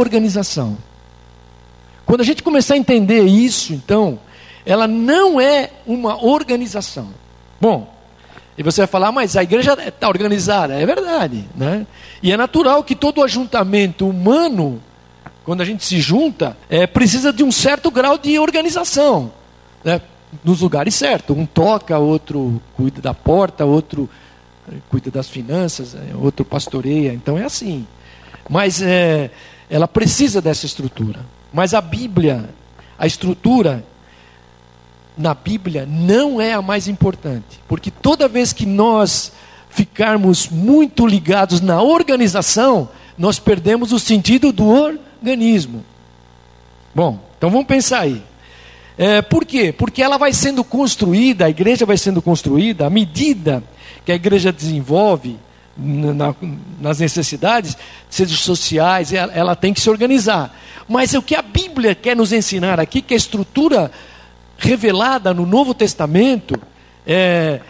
organização. Quando a gente começar a entender isso, então, ela não é uma organização. Bom, e você vai falar, mas a igreja está organizada. É verdade, né? E é natural que todo ajuntamento humano, quando a gente se junta, é, precisa de um certo grau de organização. Né? Nos lugares certos. Um toca, outro cuida da porta, outro eh, cuida das finanças, eh, outro pastoreia. Então é assim. Mas é, ela precisa dessa estrutura. Mas a Bíblia, a estrutura na Bíblia não é a mais importante, porque toda vez que nós ficarmos muito ligados na organização, nós perdemos o sentido do organismo. Bom, então vamos pensar aí. É, por quê? Porque ela vai sendo construída, a igreja vai sendo construída à medida que a igreja desenvolve na, nas necessidades, seja sociais, ela, ela tem que se organizar. Mas o que a Bíblia quer nos ensinar aqui, que a estrutura revelada no Novo Testamento, é,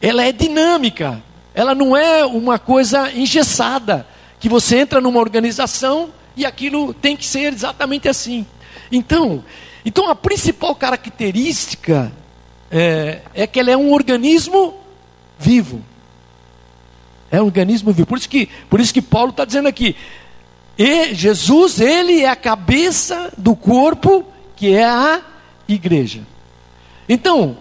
ela é dinâmica, ela não é uma coisa engessada, que você entra numa organização e aquilo tem que ser exatamente assim. Então, então a principal característica é, é que ela é um organismo vivo. É um organismo vivo. Por isso que, por isso que Paulo está dizendo aqui, e Jesus, ele é a cabeça do corpo que é a igreja. Então,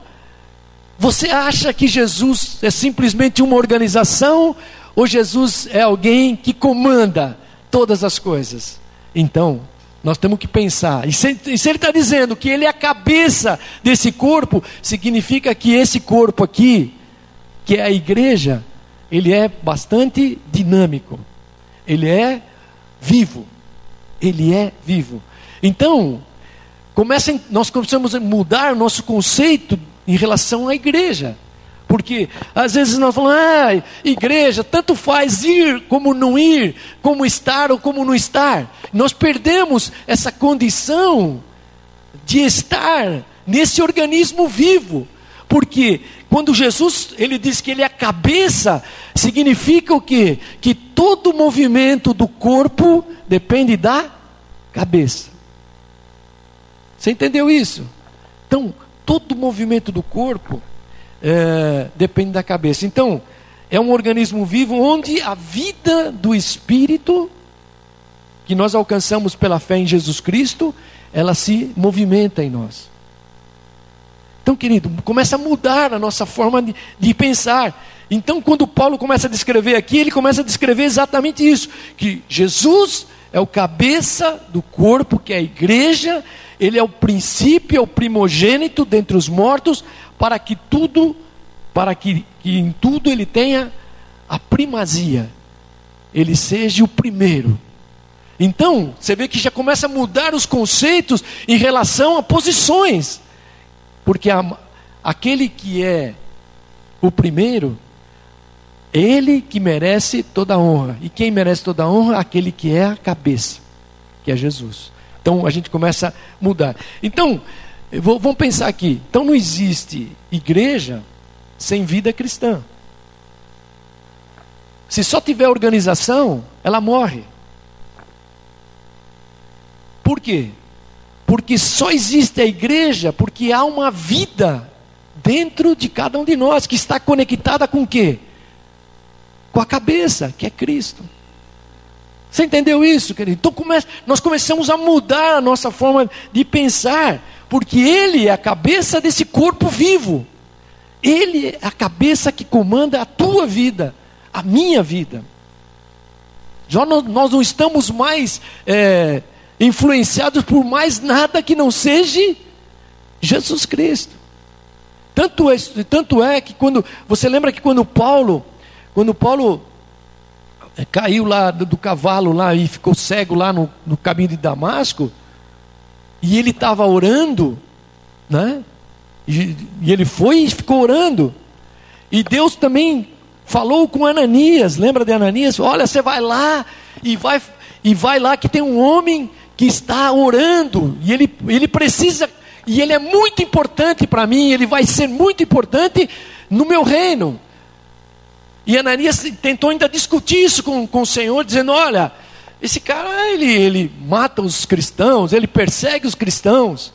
você acha que Jesus é simplesmente uma organização ou Jesus é alguém que comanda todas as coisas? Então, nós temos que pensar. E se, e se ele está dizendo que ele é a cabeça desse corpo, significa que esse corpo aqui, que é a igreja, ele é bastante dinâmico. Ele é vivo. Ele é vivo. Então, Comecem, nós começamos a mudar o nosso conceito em relação à igreja. Porque às vezes nós falamos, ah, igreja, tanto faz ir como não ir, como estar ou como não estar. Nós perdemos essa condição de estar nesse organismo vivo. Porque quando Jesus ele diz que ele é a cabeça, significa o quê? Que todo movimento do corpo depende da cabeça. Você entendeu isso? Então, todo movimento do corpo é, depende da cabeça. Então, é um organismo vivo onde a vida do espírito, que nós alcançamos pela fé em Jesus Cristo, ela se movimenta em nós. Então, querido, começa a mudar a nossa forma de, de, pensar. Então, quando Paulo começa a descrever aqui, ele começa a descrever exatamente isso: que Jesus é o cabeça do corpo, que é a igreja, ele é o princípio, é o primogênito dentre os mortos, para que tudo, para que, que em tudo ele tenha a primazia, ele seja o primeiro. Então, você vê que já começa a mudar os conceitos em relação a posições, porque a, aquele que é o primeiro, ele que merece toda a honra, e quem merece toda a honra? Aquele que é a cabeça, que é Jesus. Então a gente começa a mudar. Então, vou, vamos pensar aqui. Então não existe igreja sem vida cristã. Se só tiver organização, ela morre. Por quê? Porque só existe a igreja porque há uma vida dentro de cada um de nós que está conectada com o quê? Com a cabeça, que é Cristo. Você entendeu isso, querido? Então come nós começamos a mudar a nossa forma de pensar, porque Ele é a cabeça desse corpo vivo. Ele é a cabeça que comanda a tua vida, a minha vida. Já nós, não estamos mais é, influenciados por mais nada que não seja Jesus Cristo. Tanto é, tanto é que quando você lembra que quando Paulo, quando Paulo é, caiu lá do, do, cavalo lá e ficou cego lá no, no caminho de Damasco, e ele estava orando, né? E, e, ele foi e ficou orando. E Deus também falou com Ananias, lembra de Ananias? Olha, você vai lá e vai e vai lá que tem um homem que está orando e ele ele precisa e ele é muito importante para mim, ele vai ser muito importante no meu reino. E Ananias tentou ainda discutir isso com, com o Senhor, dizendo: Olha, esse cara, ele, ele mata os cristãos, ele persegue os cristãos.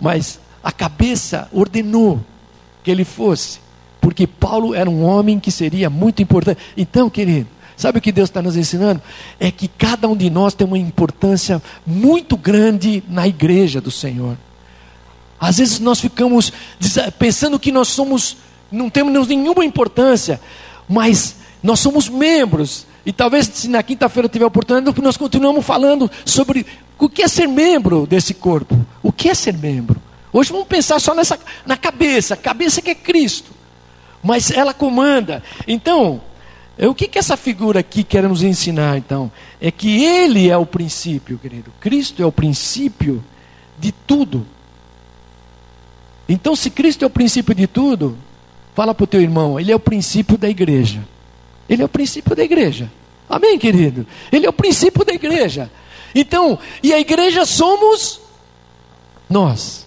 Mas a cabeça ordenou que ele fosse, porque Paulo era um homem que seria muito importante. Então, querido, sabe o que Deus está nos ensinando? É que cada um de nós tem uma importância muito grande na igreja do Senhor. Às vezes nós ficamos pensando que nós somos, não temos nenhuma importância, mas nós somos membros. E talvez se na quinta-feira tiver oportunidade, nós continuamos falando sobre o que é ser membro desse corpo. O que é ser membro? Hoje vamos pensar só nessa, na cabeça, cabeça que é Cristo. Mas ela comanda. Então, o que, que essa figura aqui quer nos ensinar, então? É que Ele é o princípio, querido. Cristo é o princípio de tudo. Então, se Cristo é o princípio de tudo, fala para o teu irmão, Ele é o princípio da igreja. Ele é o princípio da igreja. Amém, querido? Ele é o princípio da igreja. Então, e a igreja somos nós.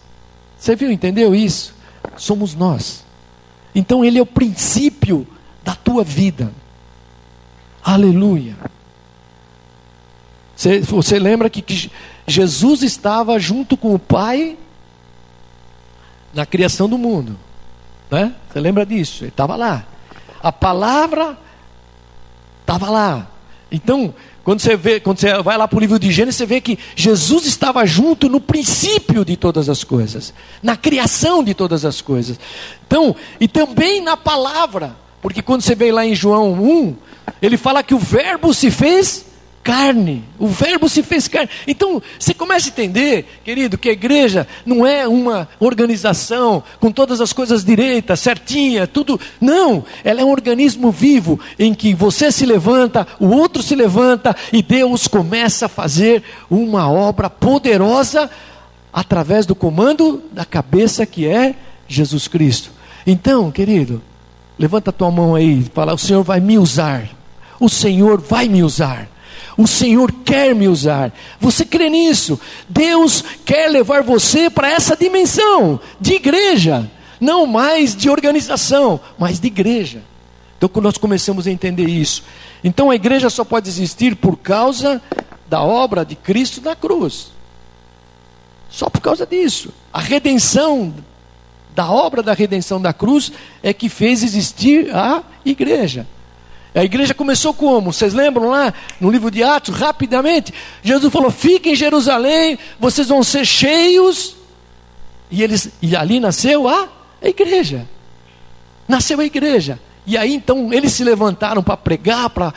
Você viu, entendeu isso? Somos nós. Então ele é o princípio da tua vida. Aleluia. Você, você lembra que, que Jesus estava junto com o Pai na criação do mundo. Né? Você lembra disso? Ele estava lá. A palavra estava lá. Então, quando você vê, quando você vai lá para o livro de Gênesis, você vê que Jesus estava junto no princípio de todas as coisas, na criação de todas as coisas. Então, e também na palavra, porque quando você vê lá em João 1, ele fala que o verbo se fez carne. O verbo se fez carne. Então, você começa a entender, querido, que a igreja não é uma organização com todas as coisas direitas, certinha, tudo. Não, ela é um organismo vivo em que você se levanta, o outro se levanta e Deus começa a fazer uma obra poderosa através do comando da cabeça que é Jesus Cristo. Então, querido, levanta a tua mão aí e fala: O Senhor vai me usar. O Senhor vai me usar. O Senhor quer me usar. Você crê nisso? Deus quer levar você para essa dimensão de igreja, não mais de organização, mas de igreja. Então, quando nós começamos a entender isso, então a igreja só pode existir por causa da obra de Cristo na cruz. Só por causa disso. A redenção da obra da redenção da cruz é que fez existir a igreja. A igreja começou como? Vocês lembram lá no livro de Atos, rapidamente? Jesus falou: fiquem em Jerusalém, vocês vão ser cheios. E, eles, e ali nasceu a, a igreja. Nasceu a igreja. E aí então eles se levantaram para pregar, para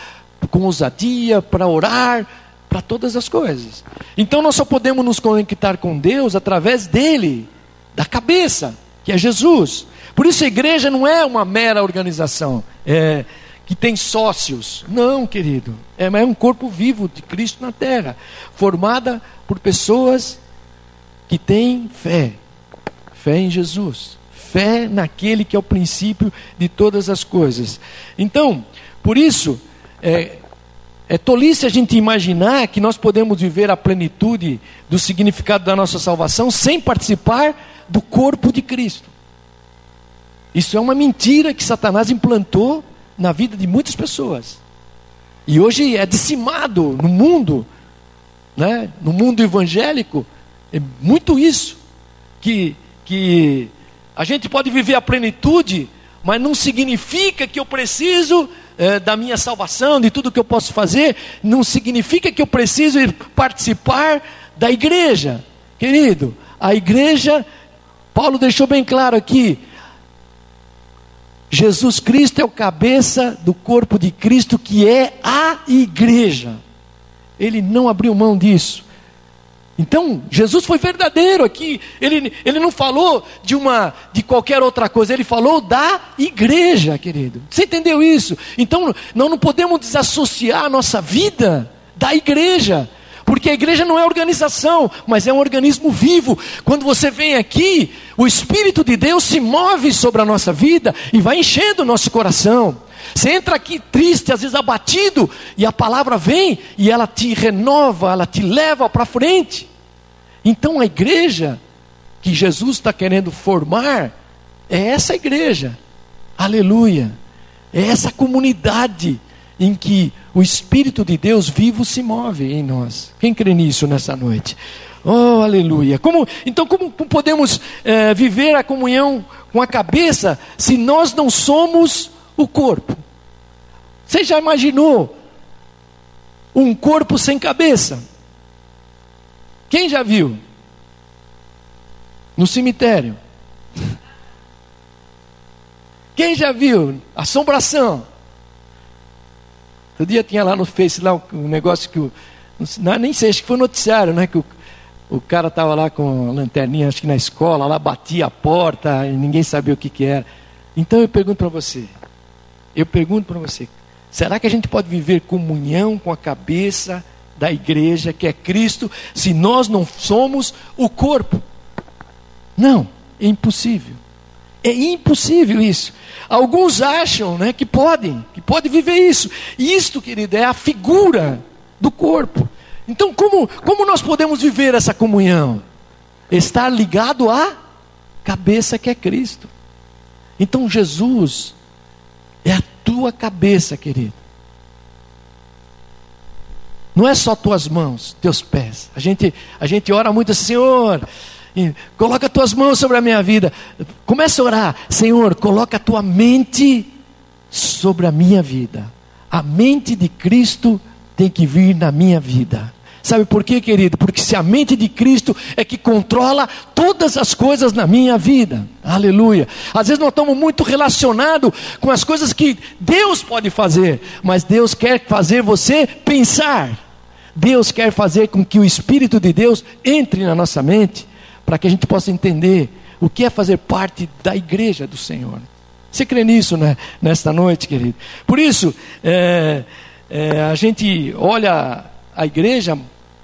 com ousadia, para orar, para todas as coisas. Então nós só podemos nos conectar com Deus através dele, da cabeça, que é Jesus. Por isso a igreja não é uma mera organização. É, que tem sócios. Não, querido. É, é um corpo vivo de Cristo na terra, formada por pessoas que têm fé. Fé em Jesus. Fé naquele que é o princípio de todas as coisas. Então, por isso, é, é tolice a gente imaginar que nós podemos viver a plenitude do significado da nossa salvação sem participar do corpo de Cristo. Isso é uma mentira que Satanás implantou na vida de muitas pessoas. E hoje é decimado no mundo, né? no mundo evangélico, é muito isso. Que, que a gente pode viver a plenitude, mas não significa que eu preciso é, da minha salvação, de tudo que eu posso fazer, não significa que eu preciso ir participar da igreja. Querido, a igreja, Paulo deixou bem claro aqui, Jesus Cristo é o cabeça do corpo de Cristo, que é a igreja. Ele não abriu mão disso. Então, Jesus foi verdadeiro aqui. Ele, ele não falou de uma de qualquer outra coisa, ele falou da igreja, querido. Você entendeu isso? Então, nós não podemos desassociar a nossa vida da igreja. Porque a igreja não é organização, mas é um organismo vivo. Quando você vem aqui, o Espírito de Deus se move sobre a nossa vida e vai enchendo o nosso coração. Você entra aqui triste, às vezes abatido, e a palavra vem e ela te renova, ela te leva para frente. Então a igreja que Jesus está querendo formar é essa igreja, aleluia, é essa comunidade em que o Espírito de Deus vivo se move em nós. Quem crê nisso nessa noite? Oh, aleluia. Como, então, como podemos é, viver a comunhão com a cabeça se nós não somos o corpo? Você já imaginou um corpo sem cabeça? Quem já viu? No cemitério. Quem já viu? Assombração. Outro dia tinha lá no Face lá um negócio que o. Não, nem sei, acho que foi noticiário, né? Que o, o cara estava lá com a lanterninha, acho que na escola, lá batia a porta e ninguém sabia o que, que era. Então eu pergunto para você, eu pergunto para você, será que a gente pode viver comunhão com a cabeça da igreja, que é Cristo, se nós não somos o corpo? Não, é impossível. É impossível isso. Alguns acham né, que podem, que podem viver isso. E isto, querido, é a figura do corpo. Então, como, como nós podemos viver essa comunhão? Estar ligado à cabeça que é Cristo. Então, Jesus é a tua cabeça, querido. Não é só tuas mãos, teus pés. A gente, a gente ora muito assim, Senhor, coloca tuas mãos sobre a minha vida. Começa a orar, Senhor, coloca a tua mente sobre a minha vida. A mente de Cristo tem que vir na minha vida. Sabe por quê, querido? Porque se a mente de Cristo é que controla todas as coisas na minha vida. Aleluia. Às vezes nós estamos muito relacionados com as coisas que Deus pode fazer, mas Deus quer fazer você pensar. Deus quer fazer com que o Espírito de Deus entre na nossa mente para que a gente possa entender o que é fazer parte da igreja do Senhor. Você crê nisso né, nesta noite, querido? Por isso, é, é, a gente olha a igreja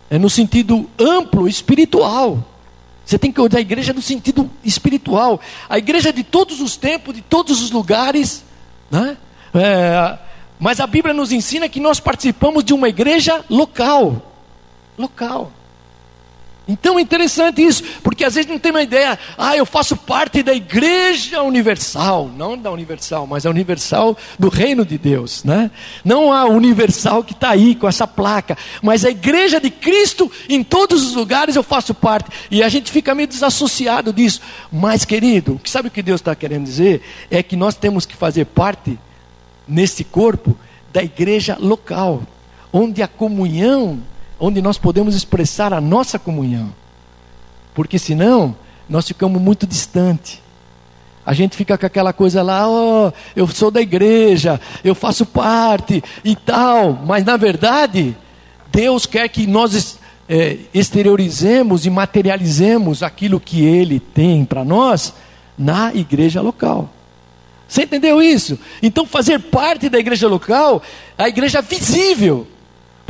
é, no sentido amplo, espiritual. Você tem que olhar a igreja no sentido espiritual. A igreja de todos os tempos, de todos os lugares. Né? É, mas a Bíblia nos ensina que nós participamos de uma igreja local. Local. Então é interessante isso, porque às vezes não tem uma ideia, ah, eu faço parte da igreja universal, não da universal, mas a universal do reino de Deus, né? Não a universal que está aí com essa placa, mas a igreja de Cristo em todos os lugares eu faço parte, e a gente fica meio desassociado disso. Mas, querido, sabe o que Deus está querendo dizer? É que nós temos que fazer parte, nesse corpo, da igreja local, onde a comunhão onde nós podemos expressar a nossa comunhão. Porque senão, nós ficamos muito distante. A gente fica com aquela coisa lá, oh, eu sou da igreja, eu faço parte e tal, mas na verdade, Deus quer que nós é, exteriorizemos e materializemos aquilo que Ele tem para nós na igreja local. Você entendeu isso? Então, fazer parte da igreja local, a igreja visível,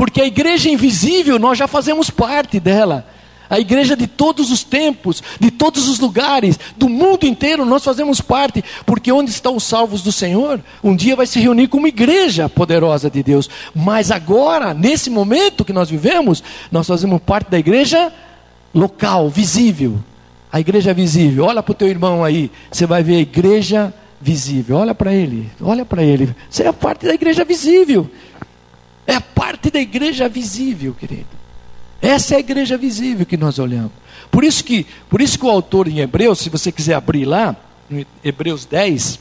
porque a igreja invisível, nós já fazemos parte dela. A igreja de todos os tempos, de todos os lugares, do mundo inteiro, nós fazemos parte, porque onde estão os salvos do Senhor, um dia vai se reunir como igreja poderosa de Deus. Mas agora, nesse momento que nós vivemos, nós fazemos parte da igreja local, visível. A igreja visível. Olha para o teu irmão aí, você vai ver a igreja visível. Olha para ele, olha para ele. Você é parte da igreja visível. É parte da igreja visível, querido. Essa é a igreja visível que nós olhamos. Por isso que, por isso que o autor em Hebreus, se você quiser abrir lá, em Hebreus 10,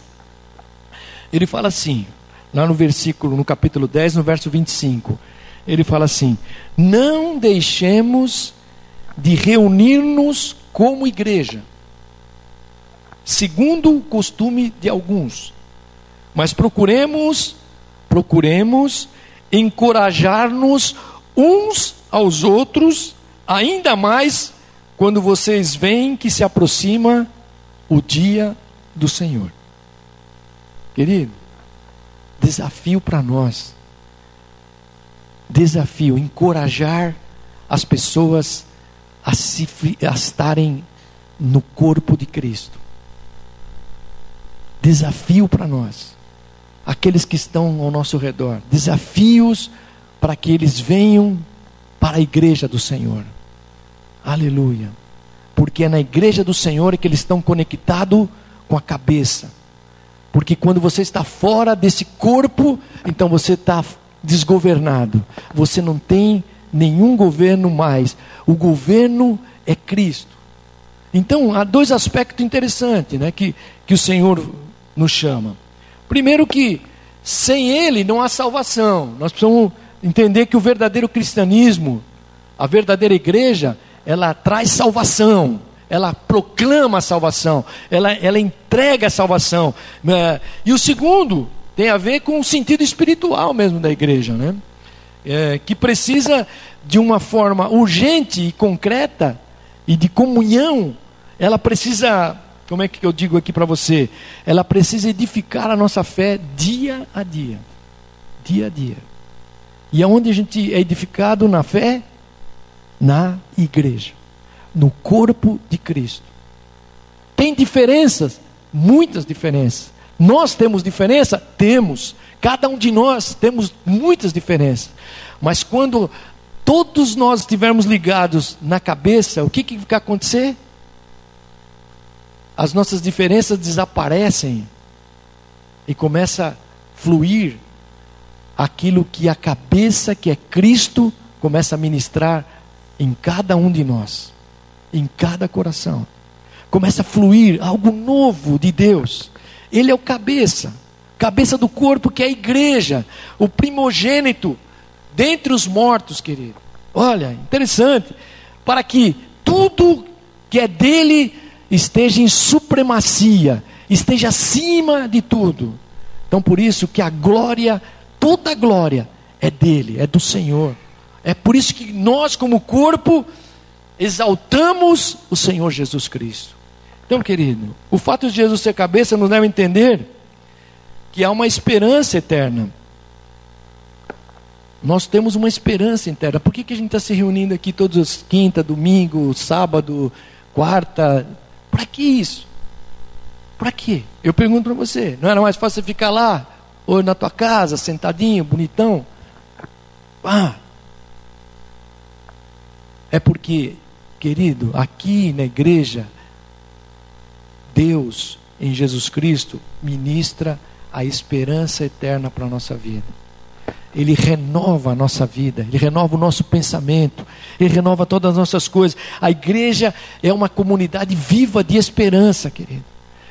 ele fala assim, lá no versículo, no capítulo 10, no verso 25, ele fala assim: Não deixemos de reunir-nos como igreja, segundo o costume de alguns, mas procuremos, procuremos encorajar-nos uns aos outros, ainda mais quando vocês veem que se aproxima o dia do Senhor. Querido, desafio para nós. Desafio, encorajar as pessoas a, se, a estarem no corpo de Cristo. Desafio para nós aqueles que estão ao nosso redor, desafios para que eles venham para a igreja do Senhor. Aleluia. Porque é na igreja do Senhor que eles estão conectados com a cabeça. Porque quando você está fora desse corpo, então você está desgovernado. Você não tem nenhum governo mais. O governo é Cristo. Então, há dois aspectos interessantes né, que, que o Senhor nos chama. Primeiro, que sem Ele não há salvação. Nós precisamos entender que o verdadeiro cristianismo, a verdadeira igreja, ela traz salvação, ela proclama a salvação, ela, ela entrega a salvação. É, e o segundo tem a ver com o sentido espiritual mesmo da igreja, né? É, que precisa de uma forma urgente e concreta e de comunhão, ela precisa, como é que eu digo aqui para você? Ela precisa edificar a nossa fé dia a dia. Dia a dia. E aonde a gente é edificado na fé? Na igreja, no corpo de Cristo. Tem diferenças? Muitas diferenças. Nós temos diferença? Temos. Cada um de nós temos muitas diferenças. Mas quando todos nós estivermos ligados na cabeça, o que, que vai acontecer? As nossas diferenças desaparecem e começa a fluir aquilo que a cabeça, que é Cristo, começa a ministrar em cada um de nós, em cada coração. Começa a fluir algo novo de Deus. Ele é o cabeça, cabeça do corpo que é a igreja, o primogênito dentre os mortos, querido. Olha, interessante. Para que tudo que é dele esteja em supremacia, esteja acima de tudo. Então, por isso que a glória, toda a glória, é dele, é do Senhor. É por isso que nós, como corpo, exaltamos o Senhor Jesus Cristo. Então, querido, o fato de Jesus ser cabeça nos deve entender que há uma esperança eterna. Nós temos uma esperança interna. Por que, que a gente está se reunindo aqui todos os quinta, domingo, sábado, quarta? Para que isso? Para quê? Eu pergunto para você. Não era mais fácil você ficar lá, ou na tua casa, sentadinho, bonitão? Ah. É porque, querido, aqui na igreja, Deus, em Jesus Cristo, ministra a esperança eterna para a nossa vida. Ele renova a nossa vida, Ele renova o nosso pensamento, Ele renova todas as nossas coisas. A igreja é uma comunidade viva de esperança, querido.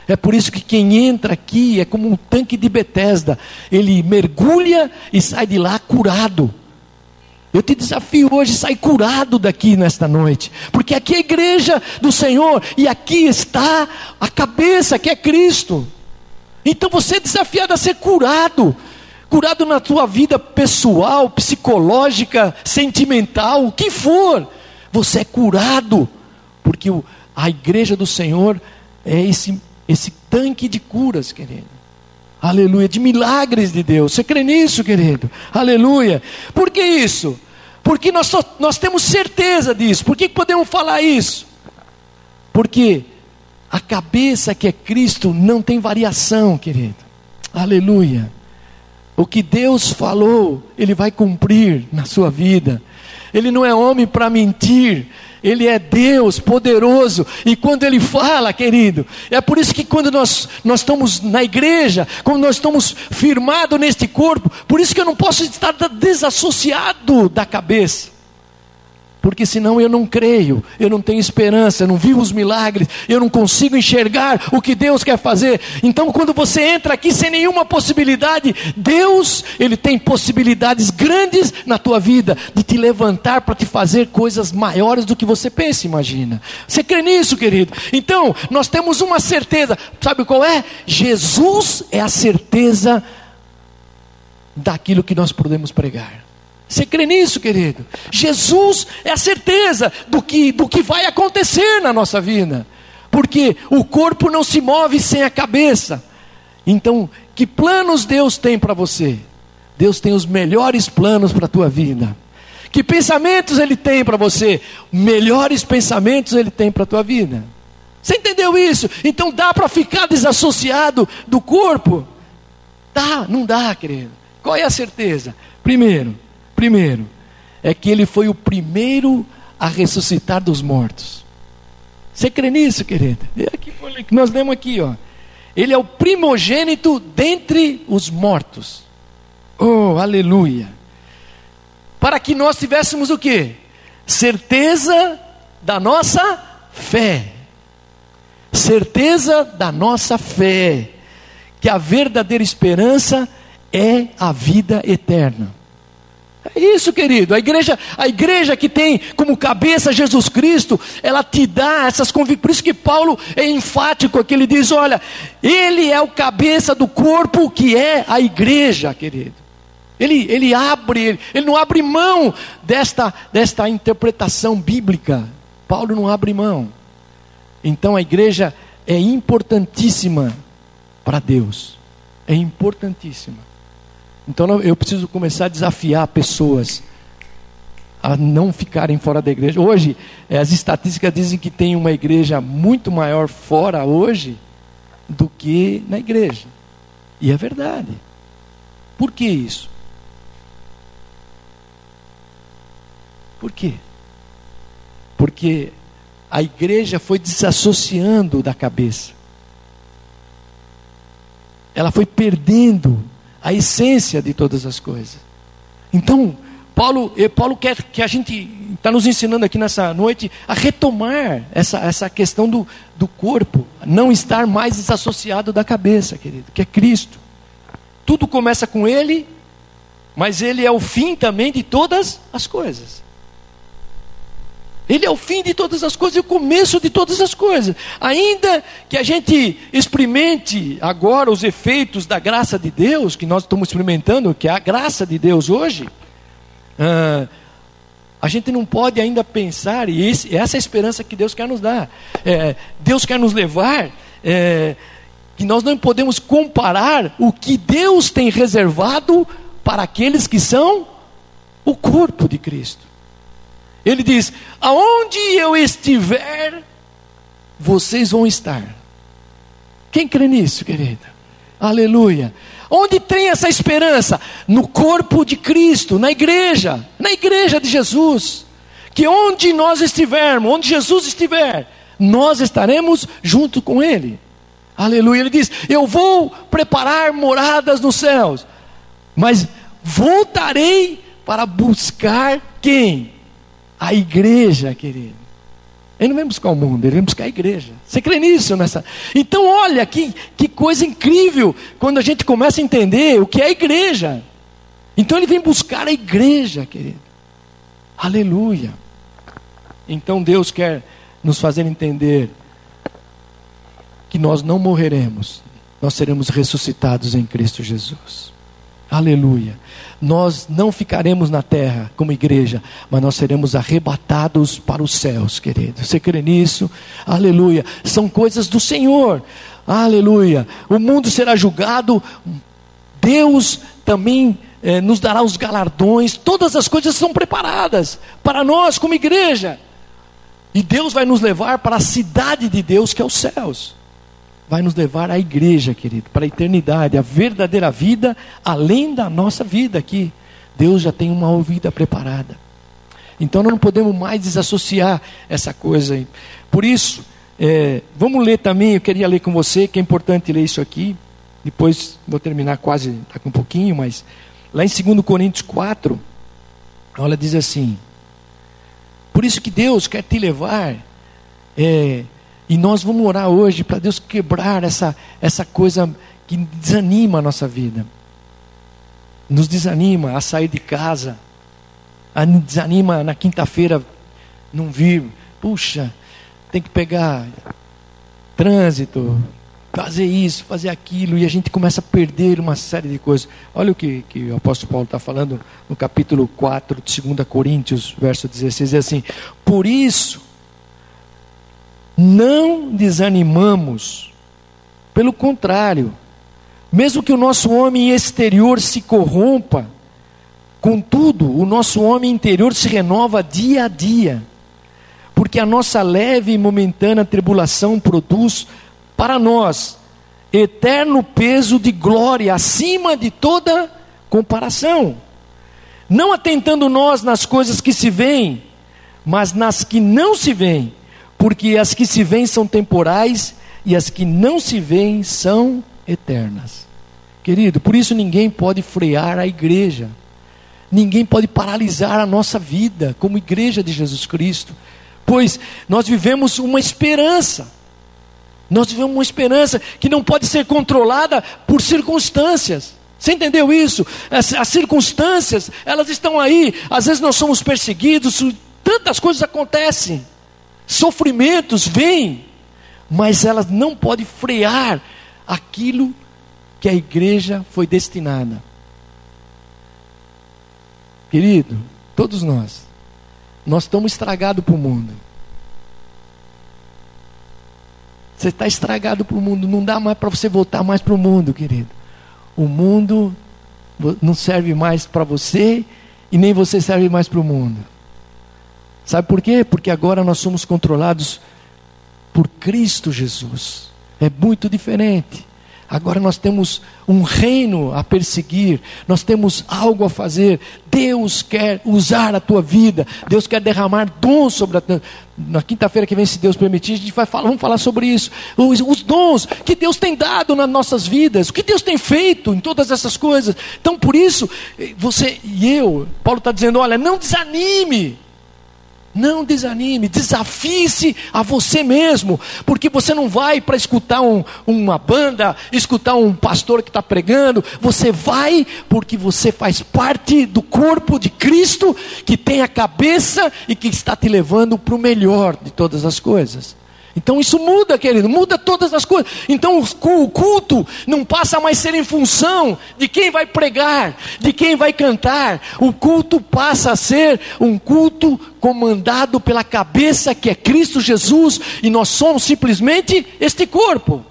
É por isso que quem entra aqui é como um tanque de Betesda. Ele mergulha e sai de lá curado. Eu te desafio hoje a sair curado daqui nesta noite, porque aqui é a igreja do Senhor e aqui está a cabeça que é Cristo. Então você é desafiado a ser curado, curado na tua vida pessoal, psicológica, sentimental, o que for, você é curado, porque a igreja do Senhor é esse, esse tanque de curas, querido. Aleluia, de milagres de Deus. Você crê nisso, querido? Aleluia. Por que isso? Porque nós, só, nós temos certeza disso. Por que podemos falar isso? Porque a cabeça que é Cristo não tem variação, querido. Aleluia. O que Deus falou, Ele vai cumprir na sua vida. Ele não é homem para mentir, Ele é Deus poderoso. E quando Ele fala, querido, é por isso que quando nós, nós estamos na igreja, quando nós estamos firmados neste corpo, por isso que eu não posso estar desassociado da cabeça porque senão eu não creio, eu não tenho esperança, eu não vivo os milagres, eu não consigo enxergar o que Deus quer fazer. Então, quando você entra aqui sem nenhuma possibilidade, Deus, Ele tem possibilidades grandes na tua vida de te levantar para te fazer coisas maiores do que você pensa imagina. Você crê nisso, querido? Então, nós temos uma certeza, sabe qual é? Jesus é a certeza daquilo que nós podemos pregar. Você crê nisso, querido? Jesus é a certeza do que, do que vai acontecer na nossa vida. Porque o corpo não se move sem a cabeça. Então, que planos Deus tem para você? Deus tem os melhores planos para a tua vida. Que pensamentos Ele tem para você? Melhores pensamentos Ele tem para a tua vida. Você entendeu isso? Então dá para ficar desassociado do corpo? Dá, não dá, querido. Qual é a certeza? Primeiro, Primeiro, é que ele foi o primeiro a ressuscitar dos mortos. Você crê nisso, querido? É aqui, nós lemos aqui, ó. Ele é o primogênito dentre os mortos. Oh, aleluia. para que nós tivéssemos o que? Certeza da nossa fé. Certeza da nossa fé. Que a verdadeira esperança é a vida eterna. É isso, querido. A igreja, a igreja que tem como cabeça Jesus Cristo, ela te dá essas convicções. Por isso que Paulo é enfático aqui, ele diz: olha, ele é o cabeça do corpo que é a igreja, querido. Ele, ele abre, ele, ele não abre mão desta, desta interpretação bíblica. Paulo não abre mão. Então a igreja é importantíssima para Deus. É importantíssima. Então eu preciso começar a desafiar pessoas a não ficarem fora da igreja. Hoje, as estatísticas dizem que tem uma igreja muito maior fora hoje do que na igreja. E é verdade. Por que isso? Por quê? Porque a igreja foi desassociando da cabeça. Ela foi perdendo a essência de todas as coisas. Então, Paulo, eh, Paulo quer que a gente está nos ensinando aqui nessa noite a retomar essa, essa questão do, do corpo, não estar mais desassociado da cabeça, querido, que é Cristo. Tudo começa com Ele, mas Ele é o fim também de todas as coisas. Ele é o fim de todas as coisas e o começo de todas as coisas. Ainda que a gente experimente agora os efeitos da graça de Deus, que nós estamos experimentando, que é a graça de Deus hoje, ah, a gente não pode ainda pensar, e esse, essa é a esperança que Deus quer nos dar. É, Deus quer nos levar, é, que nós não podemos comparar o que Deus tem reservado para aqueles que são o corpo de Cristo. Ele diz: Aonde eu estiver, vocês vão estar. Quem crê nisso, querida? Aleluia. Onde tem essa esperança? No corpo de Cristo, na igreja, na igreja de Jesus. Que onde nós estivermos, onde Jesus estiver, nós estaremos junto com Ele. Aleluia. Ele diz: Eu vou preparar moradas nos céus, mas voltarei para buscar quem? A igreja, querido. Ele não vem buscar o mundo, ele vem buscar a igreja. Você crê nisso? Nessa? Então, olha que, que coisa incrível quando a gente começa a entender o que é a igreja. Então, ele vem buscar a igreja, querido. Aleluia. Então, Deus quer nos fazer entender que nós não morreremos, nós seremos ressuscitados em Cristo Jesus. Aleluia nós não ficaremos na terra como igreja, mas nós seremos arrebatados para os céus, querido. Você crê nisso? Aleluia. São coisas do Senhor. Aleluia. O mundo será julgado. Deus também eh, nos dará os galardões. Todas as coisas são preparadas para nós como igreja. E Deus vai nos levar para a cidade de Deus, que é os céus vai nos levar à igreja, querido, para a eternidade, a verdadeira vida, além da nossa vida aqui. Deus já tem uma vida preparada. Então nós não podemos mais desassociar essa coisa aí. Por isso, é, vamos ler também, eu queria ler com você, que é importante ler isso aqui. Depois vou terminar quase daqui um pouquinho, mas lá em 2 Coríntios 4, olha, diz assim: Por isso que Deus quer te levar. É, e nós vamos orar hoje para Deus quebrar essa, essa coisa que desanima a nossa vida. Nos desanima a sair de casa. A desanima na quinta-feira não vir. Puxa, tem que pegar trânsito, fazer isso, fazer aquilo, e a gente começa a perder uma série de coisas. Olha o que, que o apóstolo Paulo está falando no capítulo 4 de 2 Coríntios, verso 16, é assim: Por isso, não desanimamos. Pelo contrário, mesmo que o nosso homem exterior se corrompa, contudo, o nosso homem interior se renova dia a dia, porque a nossa leve e momentânea tribulação produz para nós eterno peso de glória acima de toda comparação. Não atentando nós nas coisas que se veem, mas nas que não se veem porque as que se veem são temporais e as que não se veem são eternas. Querido, por isso ninguém pode frear a igreja. ninguém pode paralisar a nossa vida como igreja de Jesus Cristo, pois nós vivemos uma esperança. Nós vivemos uma esperança que não pode ser controlada por circunstâncias. Você entendeu isso? As, as, circunstâncias, elas estão aí. Às vezes nós somos perseguidos, tantas coisas acontecem, sofrimentos vêm, mas elas não podem frear aquilo que a igreja foi destinada. Querido, todos nós, nós estamos estragados para o mundo. Você está estragado para o mundo, não dá mais para você voltar mais para o mundo, querido. O mundo não serve mais para você e nem você serve mais para o mundo. Sabe por quê? Porque agora nós somos controlados por Cristo Jesus. É muito diferente. Agora nós temos um reino a perseguir, nós temos algo a fazer. Deus quer usar a tua vida, Deus quer derramar dons sobre a tua Na quinta-feira que vem, se Deus permitir, a gente vai falar, vamos falar sobre isso. Os, os dons que Deus tem dado nas nossas vidas, o que Deus tem feito em todas essas coisas. Então, por isso, você e eu, Paulo está dizendo: olha, não desanime. Não desanime, desafie-se a você mesmo, porque você não vai para escutar um, uma banda, escutar um pastor que está pregando, você vai porque você faz parte do corpo de Cristo, que tem a cabeça e que está te levando para o melhor de todas as coisas. Então isso muda, querido, muda todas as coisas. Então o culto não passa mais ser em função de quem vai pregar, de quem vai cantar. O culto passa a ser um culto comandado pela cabeça que é Cristo Jesus e nós somos simplesmente este corpo.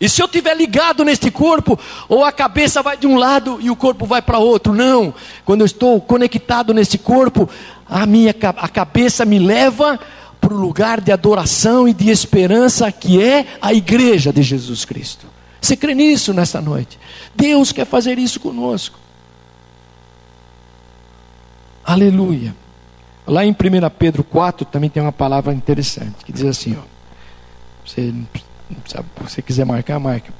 E se eu estiver ligado neste corpo, ou a cabeça vai de um lado e o corpo vai para outro, não. Quando eu estou conectado nesse corpo, a minha a cabeça me leva para o lugar de adoração e de esperança que é a igreja de Jesus Cristo. Você crê nisso nessa noite? Deus quer fazer isso conosco. Aleluia. Lá em 1 Pedro 4 também tem uma palavra interessante que diz assim: ó, você, se você quiser marcar, marca.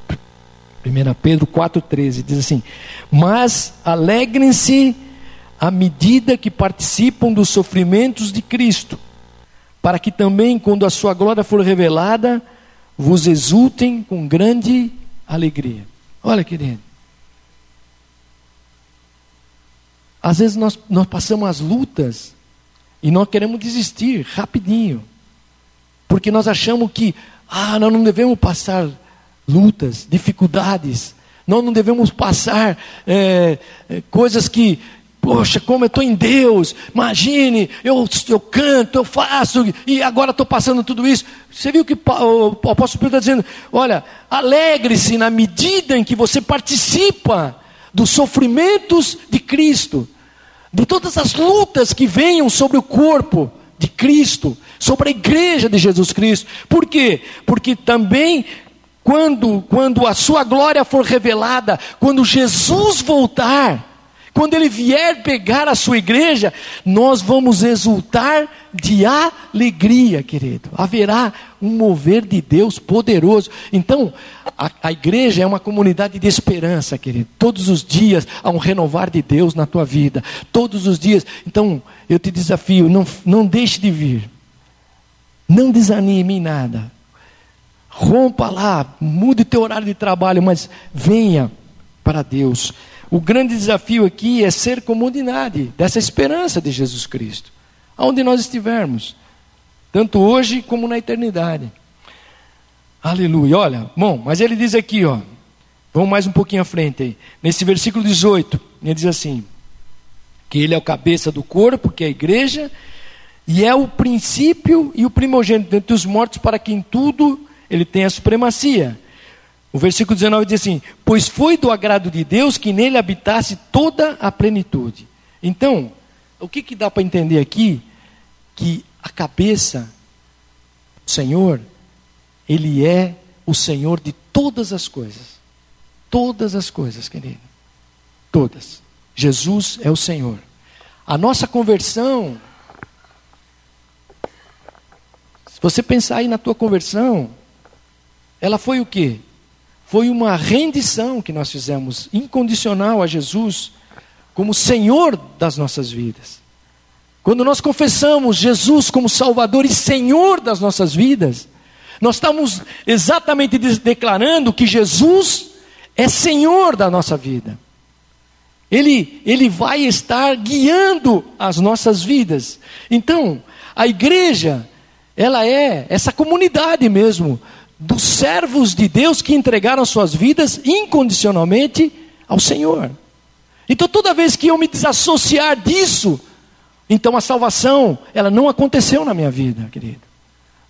1 Pedro 4,13 diz assim: Mas alegrem-se à medida que participam dos sofrimentos de Cristo para que também, quando a sua glória for revelada, vos exultem com grande alegria. Olha, querido. Às vezes nós, nós passamos as lutas e nós queremos desistir rapidinho. Porque nós achamos que, ah, nós não devemos passar lutas, dificuldades. Nós não devemos passar é, coisas que Poxa, como eu estou em Deus, imagine, eu, eu canto, eu faço, e agora estou passando tudo isso. Você viu que o apóstolo Pedro está dizendo: olha, alegre-se na medida em que você participa dos sofrimentos de Cristo, de todas as lutas que venham sobre o corpo de Cristo, sobre a igreja de Jesus Cristo. Por quê? Porque também quando, quando a sua glória for revelada, quando Jesus voltar, quando ele vier pegar a sua igreja, nós vamos exultar de alegria, querido. Haverá um mover de Deus poderoso. Então, a, a, igreja é uma comunidade de esperança, querido. Todos os dias há um renovar de Deus na tua vida. Todos os dias. Então, eu te desafio, não, não deixe de vir. Não desanime em nada. Rompa lá, mude teu horário de trabalho, mas venha para Deus. O grande desafio aqui é ser comunidade dessa esperança de Jesus Cristo, aonde nós estivermos, tanto hoje como na eternidade. Aleluia. Olha, bom, mas ele diz aqui, ó, vamos mais um pouquinho à frente aí. Nesse versículo 18, ele diz assim: que ele é o cabeça do corpo, que é a igreja, e é o princípio e o primogênito entre os mortos, para que em tudo ele tenha supremacia. O versículo 19 diz assim: Pois foi do agrado de Deus que nele habitasse toda a plenitude. Então, o que, que dá para entender aqui? Que a cabeça, o Senhor, Ele é o Senhor de todas as coisas. Todas as coisas, querido. Todas. Jesus é o Senhor. A nossa conversão, se você pensar aí na tua conversão, ela foi o quê? Foi uma rendição que nós fizemos, incondicional a Jesus. como Senhor das nossas vidas. Quando nós confessamos Jesus como Salvador e Senhor das nossas vidas, nós estamos exatamente declarando que Jesus é Senhor da nossa vida. Ele, ele vai estar guiando as nossas vidas. Então, a igreja, ela é essa comunidade mesmo, dos servos de Deus que entregaram suas vidas incondicionalmente ao Senhor. Então, toda vez que eu me desassociar disso, então a salvação, ela não aconteceu na minha vida, querido.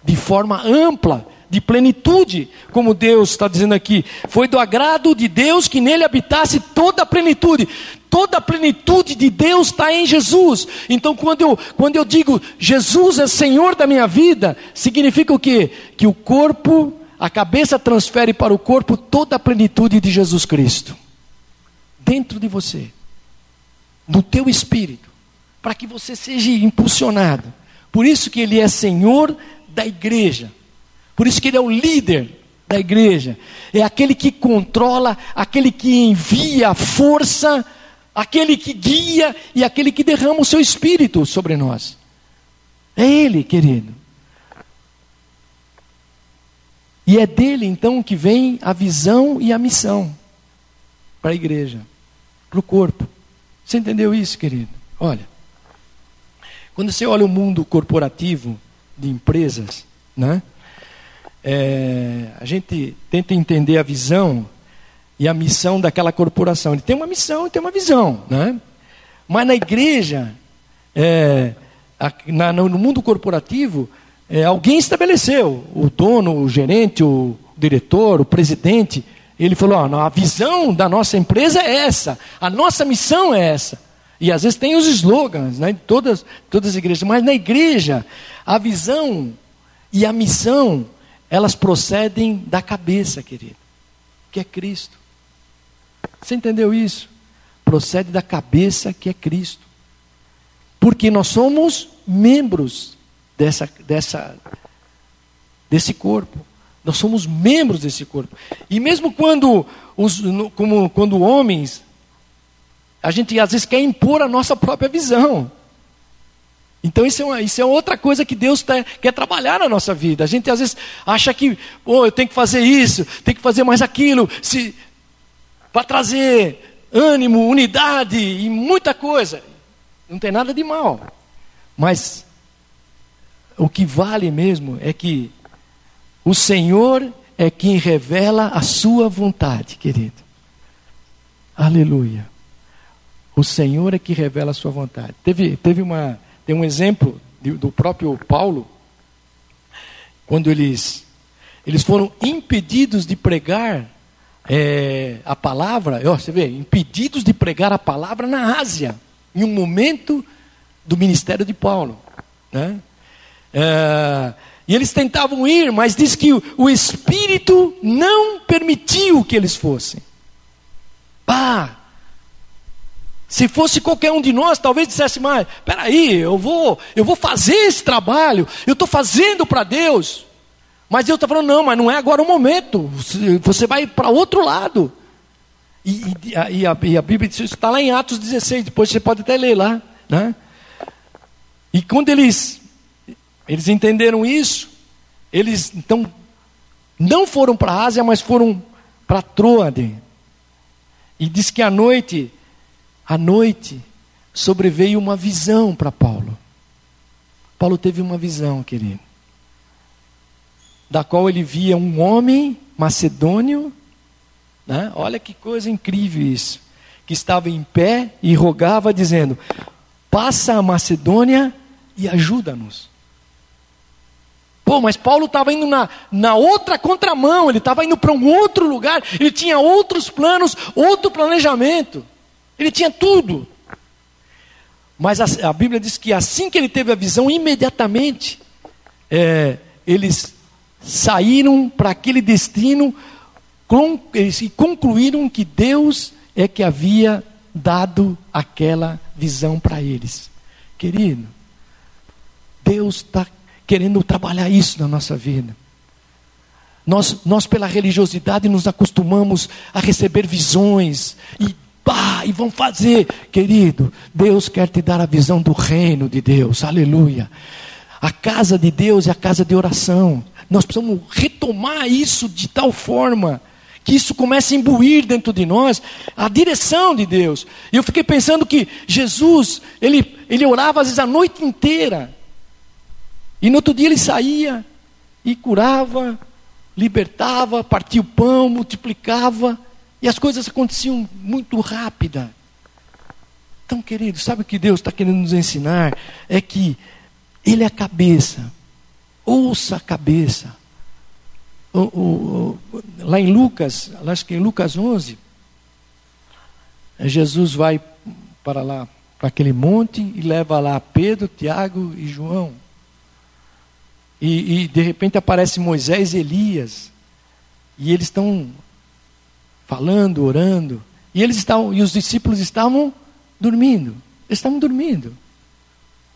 De forma ampla, de plenitude, como Deus está dizendo aqui. Foi do agrado de Deus que nele habitasse toda a plenitude. Toda a plenitude de Deus está em Jesus. Então, quando eu, quando eu digo Jesus é Senhor da minha vida, significa o quê? Que o corpo, a cabeça transfere para o corpo toda a plenitude de Jesus Cristo. Dentro de você, no teu espírito, para que você seja impulsionado. Por isso que Ele é Senhor da igreja. Por isso que ele é o líder da igreja. É aquele que controla, aquele que envia a força, aquele que guia e aquele que derrama o seu espírito sobre nós. É ele, querido. E é dele então que vem a visão e a missão para a igreja, para o corpo. Você entendeu isso, querido? Olha, quando você olha o mundo corporativo de empresas, né? é, a gente tenta entender a visão e a missão daquela corporação. Ele tem uma missão e tem uma visão, né? Mas na igreja, é, a, na, no mundo corporativo, é, alguém estabeleceu, o dono, o gerente, o diretor, o presidente, ele falou: ó, a visão da nossa empresa é essa, a nossa missão é essa. E às vezes tem os slogans, né, todas, todas as igrejas, mas na igreja, a visão e a missão elas procedem da cabeça, querido, que é Cristo. Você entendeu isso? Procede da cabeça que é Cristo. Porque nós somos membros dessa, dessa, desse corpo. Nós somos membros desse corpo. E mesmo quando, os, como, quando homens, a gente às vezes quer impor a nossa própria visão. Então isso é, uma, isso é outra coisa que Deus tá, quer trabalhar na nossa vida. A gente às vezes acha que, oh, eu tenho que fazer isso, tenho que fazer mais aquilo, se para trazer ânimo, unidade e muita coisa. Não tem nada de mal. Mas o que vale mesmo é que o Senhor é quem revela a sua vontade, querido. Aleluia. O Senhor é que revela a sua vontade. Teve, teve uma tem um exemplo do próprio Paulo, quando eles, eles foram impedidos de pregar é, a palavra, ó, você vê, impedidos de pregar a palavra na Ásia, em um momento do ministério de Paulo. Né? É, e eles tentavam ir, mas diz que o, o Espírito não permitiu que eles fossem. Pá, se fosse qualquer um de nós, talvez dissesse mais: peraí, eu vou, eu vou fazer esse trabalho, eu estou fazendo para Deus. Mas Deus está falando: não, mas não é agora o momento, você vai para outro lado. E, e, e, a, e a Bíblia diz, isso está lá em Atos 16, depois você pode até ler lá. Né? E quando eles, eles entenderam isso, eles então não foram para a Ásia, mas foram para Troade. E diz que à noite à noite, sobreveio uma visão para Paulo. Paulo teve uma visão, querido, da qual ele via um homem macedônio, né? olha que coisa incrível isso, que estava em pé e rogava, dizendo: Passa a Macedônia e ajuda-nos. Pô, mas Paulo estava indo na, na outra contramão, ele estava indo para um outro lugar, ele tinha outros planos, outro planejamento. Ele tinha tudo. Mas a, a Bíblia diz que assim que ele teve a visão, imediatamente é, eles saíram para aquele destino e concluíram que Deus é que havia dado aquela visão para eles. Querido, Deus está querendo trabalhar isso na nossa vida. Nós, nós, pela religiosidade, nos acostumamos a receber visões e pá, e vão fazer. Querido, Deus quer te dar a visão do reino de Deus, aleluia. A casa de Deus é a casa de oração. Nós precisamos retomar isso de tal forma que isso comece a imbuir dentro de nós a direção de Deus. E eu fiquei pensando que Jesus, ele, ele orava às vezes a noite inteira. E no outro dia ele saía e curava, libertava, partia o pão, multiplicava, e as coisas aconteciam muito rápida. Então, querido, sabe o que Deus está querendo nos ensinar? É que Ele é a cabeça. Ouça a cabeça. O, o, o, lá em Lucas, acho que em Lucas 11, Jesus vai para lá, para aquele monte, e leva lá Pedro, Tiago e João. E, e, de repente aparece Moisés e Elias. E eles estão falando, orando. E eles estavam, e os discípulos estavam dormindo. Eles estavam dormindo.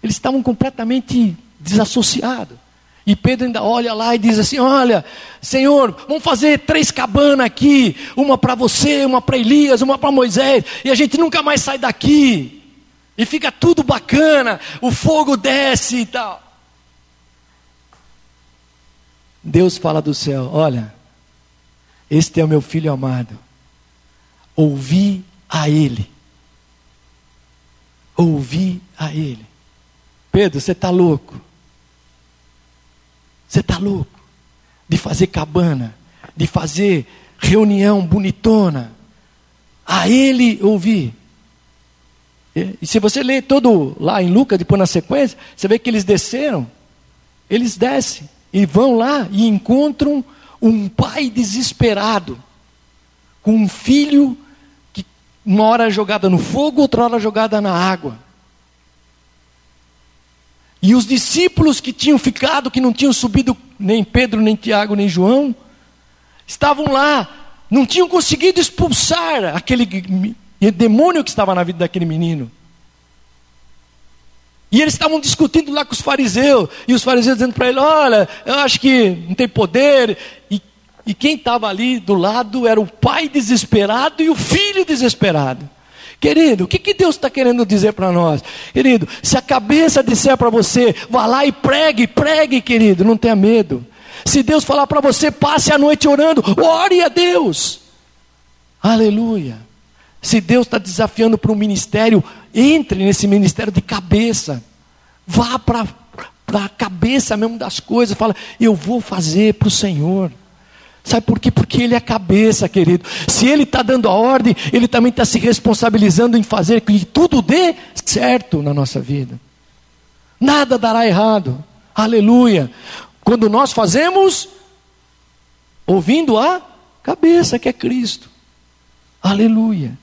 Eles estavam completamente desassociados. E Pedro ainda olha lá e diz assim: Olha, Senhor, vamos fazer três cabanas aqui: uma para você, uma para Elias, uma para Moisés, e a gente nunca mais sai daqui. E fica tudo bacana, o fogo desce e tal. Deus fala do céu: Olha, este é o meu filho amado, ouvi a ele. Ouvi a ele. Pedro, você está louco. Você está louco de fazer cabana, de fazer reunião bonitona. A ele ouvi. E se você ler todo lá em Lucas, depois na sequência, você vê que eles desceram. Eles descem. E vão lá e encontram um pai desesperado, com um filho que uma hora é jogada no fogo, outra hora jogada na água. E os discípulos que tinham ficado, que não tinham subido nem Pedro, nem Tiago, nem João, estavam lá, não tinham conseguido expulsar aquele demônio que estava na vida daquele menino. E eles estavam discutindo lá com os fariseus, e os fariseus dizendo para ele: Olha, eu acho que não tem poder. E, e quem estava ali do lado era o pai desesperado e o filho desesperado. Querido, o que, que Deus está querendo dizer para nós? Querido, se a cabeça disser para você, vá lá e pregue, pregue, querido, não tenha medo. Se Deus falar para você, passe a noite orando, ore a Deus. Aleluia. Se Deus está desafiando para um ministério, entre nesse ministério de cabeça. Vá para a cabeça mesmo das coisas. Fala, eu vou fazer para o Senhor. Sabe por quê? Porque Ele é cabeça, querido. Se Ele está dando a ordem, Ele também está se responsabilizando em fazer que tudo dê certo na nossa vida. Nada dará errado. Aleluia. Quando nós fazemos, ouvindo a cabeça, que é Cristo. Aleluia.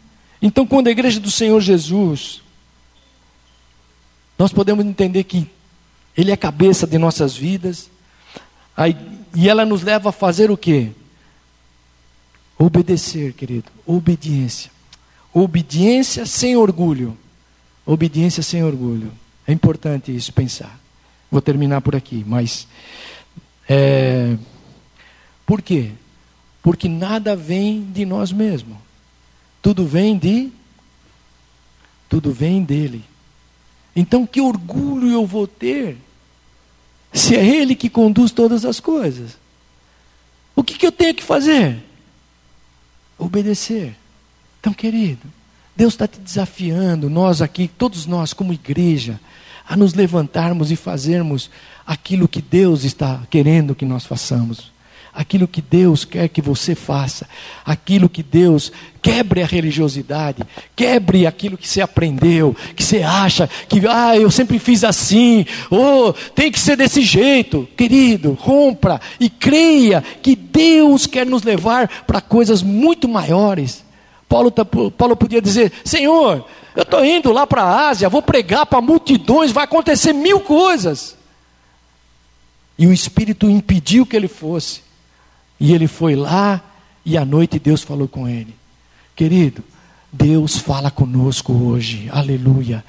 Então, quando a igreja do Senhor Jesus, nós podemos entender que Ele é a cabeça de nossas vidas, e ela nos leva a fazer o quê? Obedecer, querido, obediência. Obediência sem orgulho. Obediência sem orgulho. É importante isso pensar. Vou terminar por aqui, mas. É, por quê? Porque nada vem de nós mesmos. Tudo vem de tudo vem dele. Então que orgulho eu vou ter se é ele que conduz todas as coisas? O que, que eu tenho que fazer? Obedecer. Então, querido, Deus está te desafiando, nós aqui, todos nós como igreja, a nos levantarmos e fazermos aquilo que Deus está querendo que nós façamos aquilo que Deus quer que você faça, aquilo que Deus quebre a religiosidade, quebre aquilo que você aprendeu, que você acha que, ah, eu sempre fiz assim, oh, tem que ser desse jeito. Querido, compra e creia que Deus quer nos levar para coisas muito maiores. Paulo, tá, Paulo podia dizer: Senhor, eu estou indo lá para a Ásia, vou pregar para multidões, vai acontecer mil coisas. E o Espírito impediu que ele fosse. E ele foi lá e à noite Deus falou com ele. Querido, Deus fala conosco hoje, aleluia.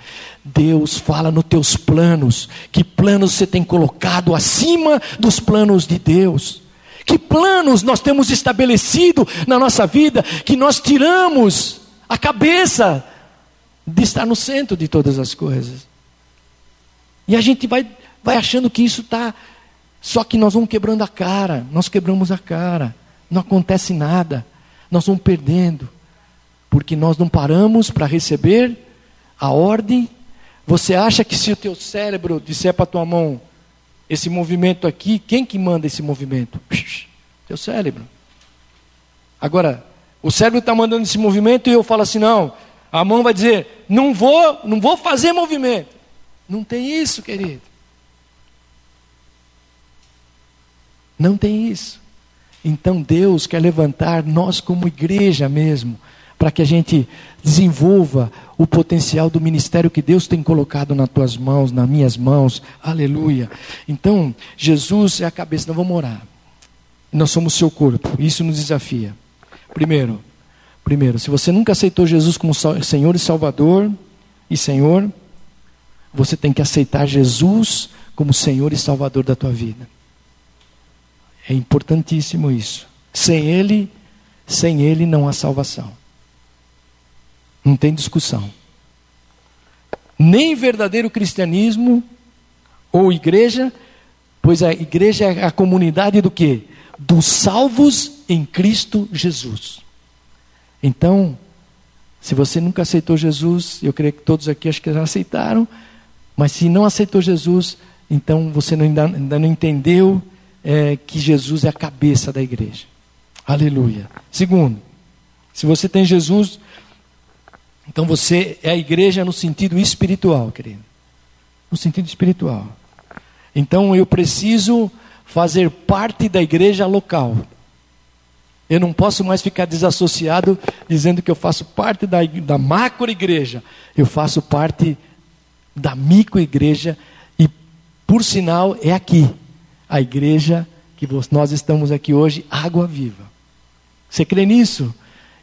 Deus fala nos teus planos. Que planos você tem colocado acima dos planos de Deus? Que planos nós temos estabelecido na nossa vida que nós tiramos a cabeça de estar no centro de todas as coisas. E a gente vai, vai achando que isso está. Só que nós vamos quebrando a cara, nós quebramos a cara, não acontece nada, nós vamos perdendo, porque nós não paramos para receber a ordem. Você acha que se o teu cérebro disser para tua mão, esse movimento aqui, quem que manda esse movimento? Teu cérebro. Agora, o cérebro está mandando esse movimento e eu falo assim, não, a mão vai dizer, não vou, não vou fazer movimento. Não tem isso, querido. Não tem isso. Então Deus quer levantar nós como igreja mesmo, para que a gente desenvolva o potencial do ministério que Deus tem colocado nas tuas mãos, nas minhas mãos. Aleluia. Então, Jesus é a cabeça, nós vamos orar. Nós somos seu corpo. Isso nos desafia. Primeiro, primeiro, se você nunca aceitou Jesus como Senhor e Salvador e Senhor, você tem que aceitar Jesus como Senhor e Salvador da tua vida. É importantíssimo isso. Sem Ele, sem Ele não há salvação. Não tem discussão. Nem verdadeiro cristianismo ou igreja, pois a igreja é a comunidade do que? Dos salvos em Cristo Jesus. Então, se você nunca aceitou Jesus, eu creio que todos aqui acho que já aceitaram, mas se não aceitou Jesus, então você ainda, ainda não entendeu é, que Jesus é a cabeça da igreja. Aleluia. Segundo, se você tem Jesus, então você é a igreja no sentido espiritual, querido. No sentido espiritual. Então eu preciso fazer parte da igreja local. Eu não posso mais ficar desassociado dizendo que eu faço parte da, da macro igreja. Eu faço parte da micro igreja e, por sinal, é aqui a igreja que nós estamos aqui hoje, água viva. Você crê nisso?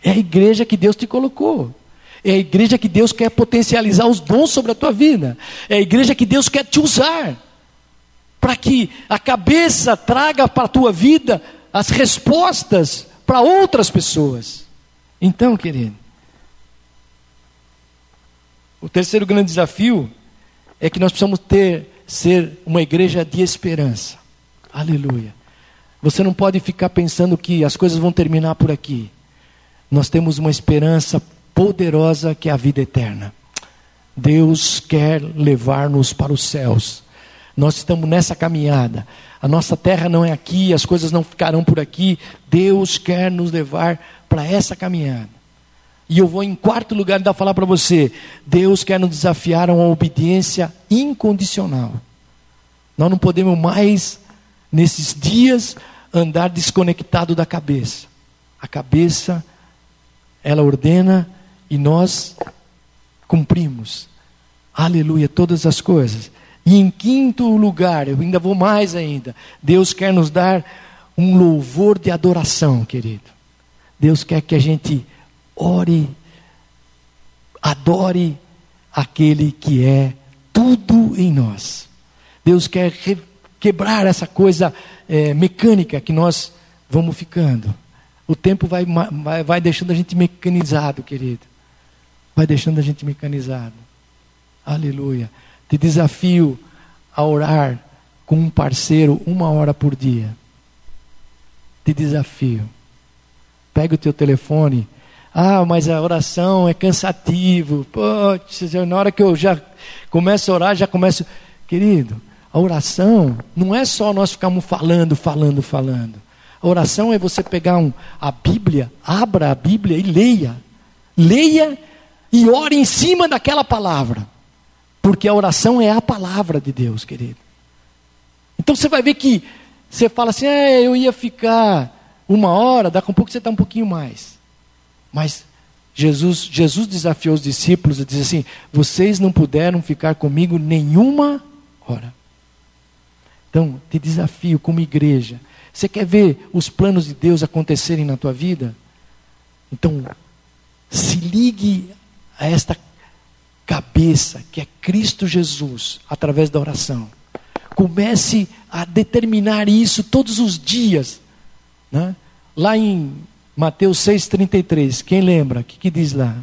É a igreja que Deus te colocou. É a igreja que Deus quer potencializar os dons sobre a tua vida. É a igreja que Deus quer te usar. Para que a cabeça traga para a tua vida as respostas para outras pessoas. Então, querido, o terceiro grande desafio é que nós precisamos ter ser uma igreja de esperança. Aleluia. Você não pode ficar pensando que as coisas vão terminar por aqui. Nós temos uma esperança poderosa que é a vida eterna. Deus quer levar-nos para os céus. Nós estamos nessa caminhada. A nossa terra não é aqui, as coisas não ficarão por aqui. Deus quer nos levar para essa caminhada. E eu vou em quarto lugar dar falar para você: Deus quer nos desafiar a uma obediência incondicional. Nós não podemos mais, nesses dias, andar desconectado da cabeça. A cabeça, ela ordena e nós cumprimos. Aleluia, todas as coisas. E em quinto lugar, eu ainda vou mais ainda. Deus quer nos dar um louvor de adoração, querido. Deus quer que a gente ore, adore aquele que é tudo em nós. Deus quer quebrar essa coisa é, mecânica que nós vamos ficando. O tempo vai, vai, vai deixando a gente mecanizado, querido. Vai deixando a gente mecanizado. Aleluia. Te desafio a orar com um parceiro uma hora por dia. Te desafio. Pega o teu telefone. Ah, mas a oração é cansativo. Putz, na hora que eu já começo a orar, já começo. Querido, a oração não é só nós ficarmos falando, falando, falando. A oração é você pegar um, a Bíblia, abra a Bíblia e leia. Leia e ore em cima daquela palavra. Porque a oração é a palavra de Deus, querido. Então você vai ver que você fala assim, é, eu ia ficar uma hora, daqui a pouco você está um pouquinho mais. Mas Jesus, Jesus desafiou os discípulos e disse assim: vocês não puderam ficar comigo nenhuma hora. Então, te desafio como igreja. Você quer ver os planos de Deus acontecerem na tua vida? Então, se ligue a esta cabeça que é Cristo Jesus através da oração. Comece a determinar isso todos os dias. Né? Lá em Mateus 6,33, quem lembra? O que, que diz lá?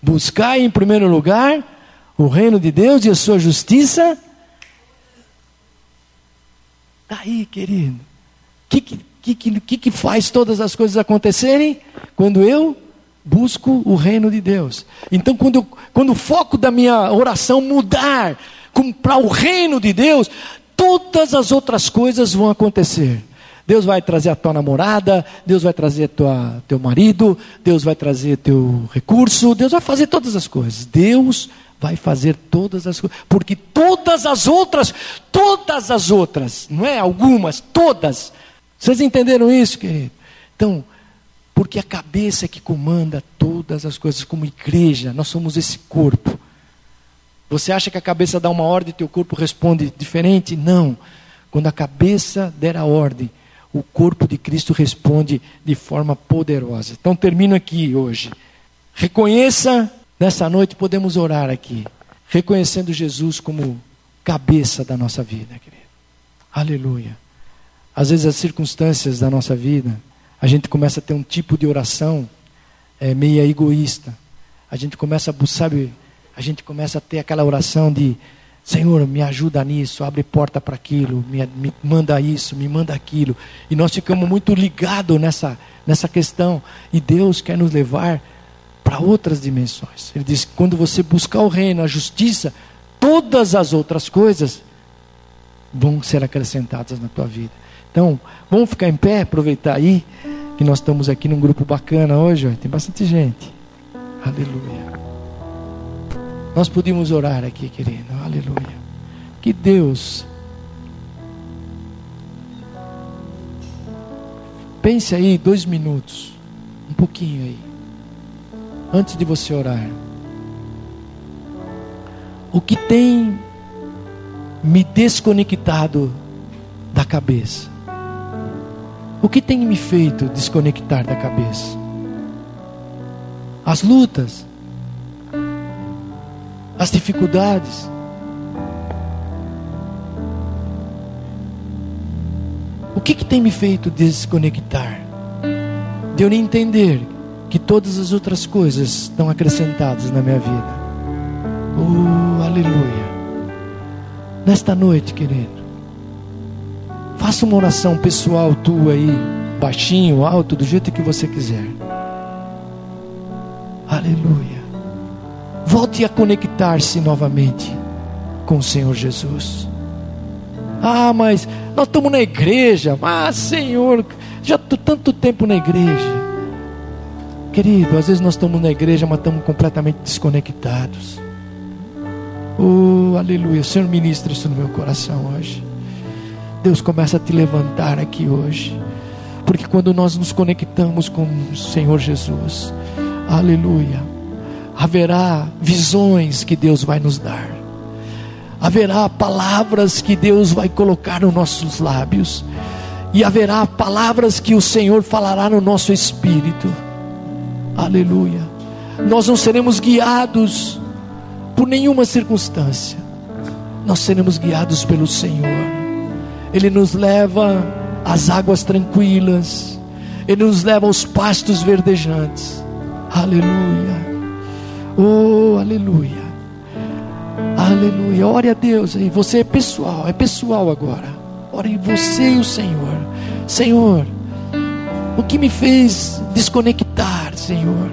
Buscai em primeiro lugar o reino de Deus e a sua justiça. Tá aí, querido. O que, que, que, que faz todas as coisas acontecerem? Quando eu busco o reino de Deus. Então, quando, quando o foco da minha oração mudar para o reino de Deus, todas as outras coisas vão acontecer. Deus vai trazer a tua namorada, Deus vai trazer tua, teu marido, Deus vai trazer teu recurso, Deus vai fazer todas as coisas. Deus vai fazer todas as coisas, porque todas as outras, todas as outras, não é algumas, todas. Vocês entenderam isso, querido? Então, porque a cabeça é que comanda todas as coisas, como igreja, nós somos esse corpo. Você acha que a cabeça dá uma ordem e teu corpo responde diferente? Não. Quando a cabeça der a ordem, o corpo de Cristo responde de forma poderosa. Então termino aqui hoje. Reconheça, nessa noite podemos orar aqui, reconhecendo Jesus como cabeça da nossa vida, querido. Aleluia. Às vezes as circunstâncias da nossa vida, a gente começa a ter um tipo de oração é, egoísta. A gente começa a, sabe, a gente começa a ter aquela oração de Senhor, me ajuda nisso, abre porta para aquilo, me, me, manda isso, me manda aquilo. E nós ficamos muito ligados nessa, nessa questão. E Deus quer nos levar para outras dimensões. Ele diz: quando você buscar o reino, a justiça, todas as outras coisas vão ser acrescentadas na tua vida. Então, vamos ficar em pé, aproveitar aí, que nós estamos aqui num grupo bacana hoje, tem bastante gente. Aleluia. Nós podíamos orar aqui, querido. Aleluia. Que Deus. Pense aí dois minutos. Um pouquinho aí. Antes de você orar. O que tem me desconectado da cabeça? O que tem me feito desconectar da cabeça? As lutas, as dificuldades. O que, que tem me feito desconectar? De eu entender que todas as outras coisas estão acrescentadas na minha vida. Oh, aleluia. Nesta noite, querido, faça uma oração pessoal tua aí, baixinho, alto, do jeito que você quiser. Aleluia. Volte a conectar-se novamente com o Senhor Jesus. Ah, mas nós estamos na igreja. Ah, Senhor, já estou tanto tempo na igreja. Querido, às vezes nós estamos na igreja, mas estamos completamente desconectados. Oh, aleluia. O Senhor ministra isso no meu coração hoje. Deus começa a te levantar aqui hoje. Porque quando nós nos conectamos com o Senhor Jesus, aleluia haverá visões que Deus vai nos dar, haverá palavras que Deus vai colocar nos nossos lábios, e haverá palavras que o Senhor falará no nosso espírito. Aleluia. Nós não seremos guiados por nenhuma circunstância, nós seremos guiados pelo Senhor. Ele nos leva às águas tranquilas, Ele nos leva aos pastos verdejantes. Aleluia. Oh, aleluia. Aleluia. Ore a Deus aí. Você é pessoal, é pessoal agora. Ore em você e o Senhor. Senhor, o que me fez desconectar, Senhor,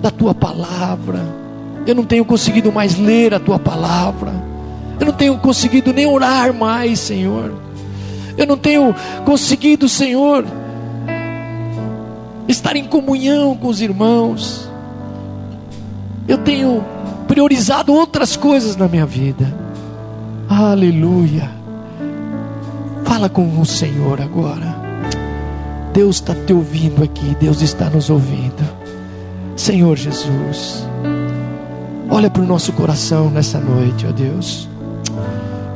da tua palavra? Eu não tenho conseguido mais ler a tua palavra. Eu não tenho conseguido nem orar mais, Senhor. Eu não tenho conseguido, Senhor, estar em comunhão com os irmãos eu tenho priorizado outras coisas na minha vida. Aleluia. Fala com o Senhor agora. Deus está te ouvindo aqui, Deus está nos ouvindo. Senhor Jesus, olha para o nosso coração nessa noite, ó Deus.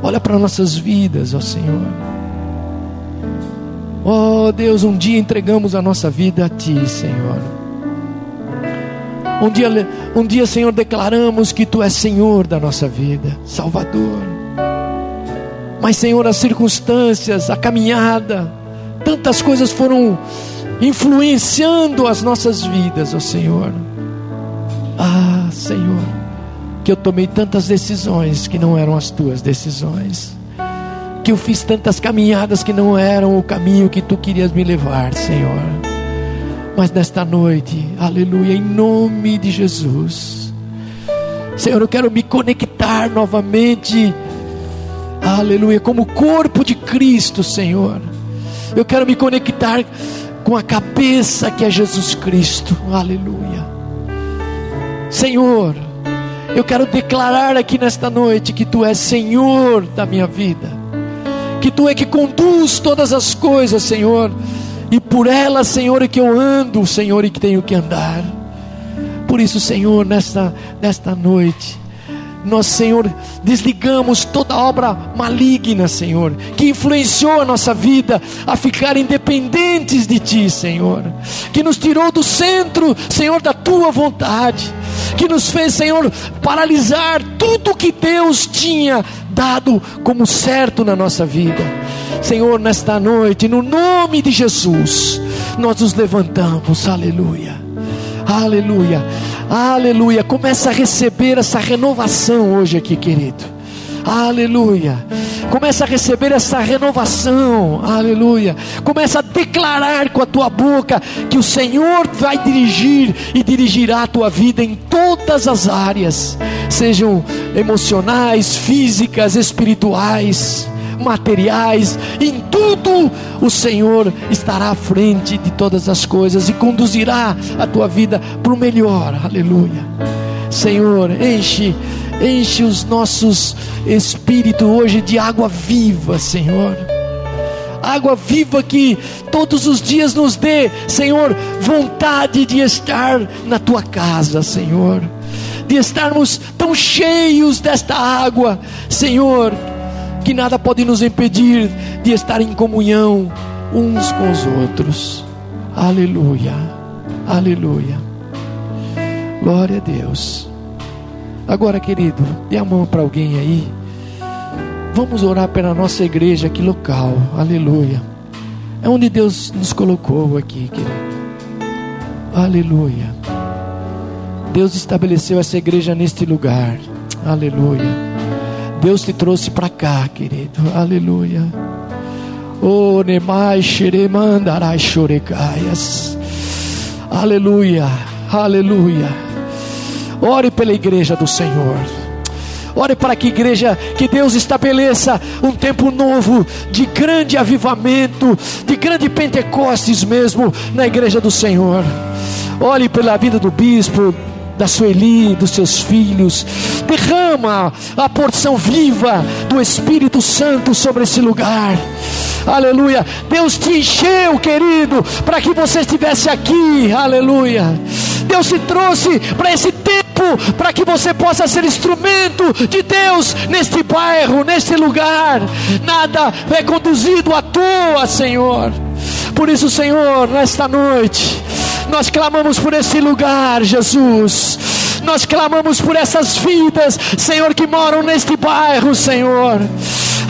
Olha para nossas vidas, ó Senhor. Ó Deus, um dia entregamos a nossa vida a Ti, Senhor. Um dia, um dia, Senhor, declaramos que Tu és Senhor da nossa vida, Salvador. Mas, Senhor, as circunstâncias, a caminhada, tantas coisas foram influenciando as nossas vidas, ó Senhor. Ah, Senhor, que eu tomei tantas decisões que não eram as tuas decisões. Que eu fiz tantas caminhadas que não eram o caminho que tu querias me levar, Senhor. Mas nesta noite, aleluia, em nome de Jesus, Senhor, eu quero me conectar novamente, aleluia, como corpo de Cristo, Senhor. Eu quero me conectar com a cabeça que é Jesus Cristo, aleluia. Senhor, eu quero declarar aqui nesta noite que Tu és Senhor da minha vida, que Tu é que conduz todas as coisas, Senhor, e por ela, Senhor, é que eu ando, Senhor, e que tenho que andar. Por isso, Senhor, nesta, nesta noite, nós, Senhor, desligamos toda obra maligna, Senhor, que influenciou a nossa vida a ficar independentes de Ti, Senhor, que nos tirou do centro, Senhor, da Tua vontade, que nos fez, Senhor, paralisar tudo que Deus tinha dado como certo na nossa vida. Senhor, nesta noite, no nome de Jesus, nós nos levantamos, aleluia, aleluia Aleluia. Começa a receber essa renovação hoje aqui, querido. Aleluia. Começa a receber essa renovação. Aleluia. Começa a declarar com a tua boca que o Senhor vai dirigir e dirigirá a tua vida em todas as áreas, sejam emocionais, físicas, espirituais materiais, em tudo o Senhor estará à frente de todas as coisas e conduzirá a tua vida para o melhor. Aleluia. Senhor, enche, enche os nossos espíritos hoje de água viva, Senhor. Água viva que todos os dias nos dê, Senhor, vontade de estar na tua casa, Senhor. De estarmos tão cheios desta água, Senhor, que nada pode nos impedir de estar em comunhão uns com os outros. Aleluia, aleluia. Glória a Deus. Agora, querido, dê a mão para alguém aí. Vamos orar pela nossa igreja aqui local. Aleluia. É onde Deus nos colocou aqui, querido. Aleluia. Deus estabeleceu essa igreja neste lugar. Aleluia. Deus te trouxe para cá, querido. Aleluia. Oh, nemai. Aleluia. Aleluia. Ore pela igreja do Senhor. Ore para que igreja, que Deus estabeleça um tempo novo de grande avivamento, de grande Pentecostes mesmo na igreja do Senhor. Ore pela vida do bispo, da Sueli, dos seus filhos. Derrama a porção viva do Espírito Santo sobre esse lugar. Aleluia. Deus te encheu, querido, para que você estivesse aqui. Aleluia. Deus te trouxe para esse tempo para que você possa ser instrumento de Deus neste bairro, neste lugar. Nada é conduzido à toa, Senhor. Por isso, Senhor, nesta noite, nós clamamos por esse lugar, Jesus. Nós clamamos por essas vidas, Senhor, que moram neste bairro, Senhor.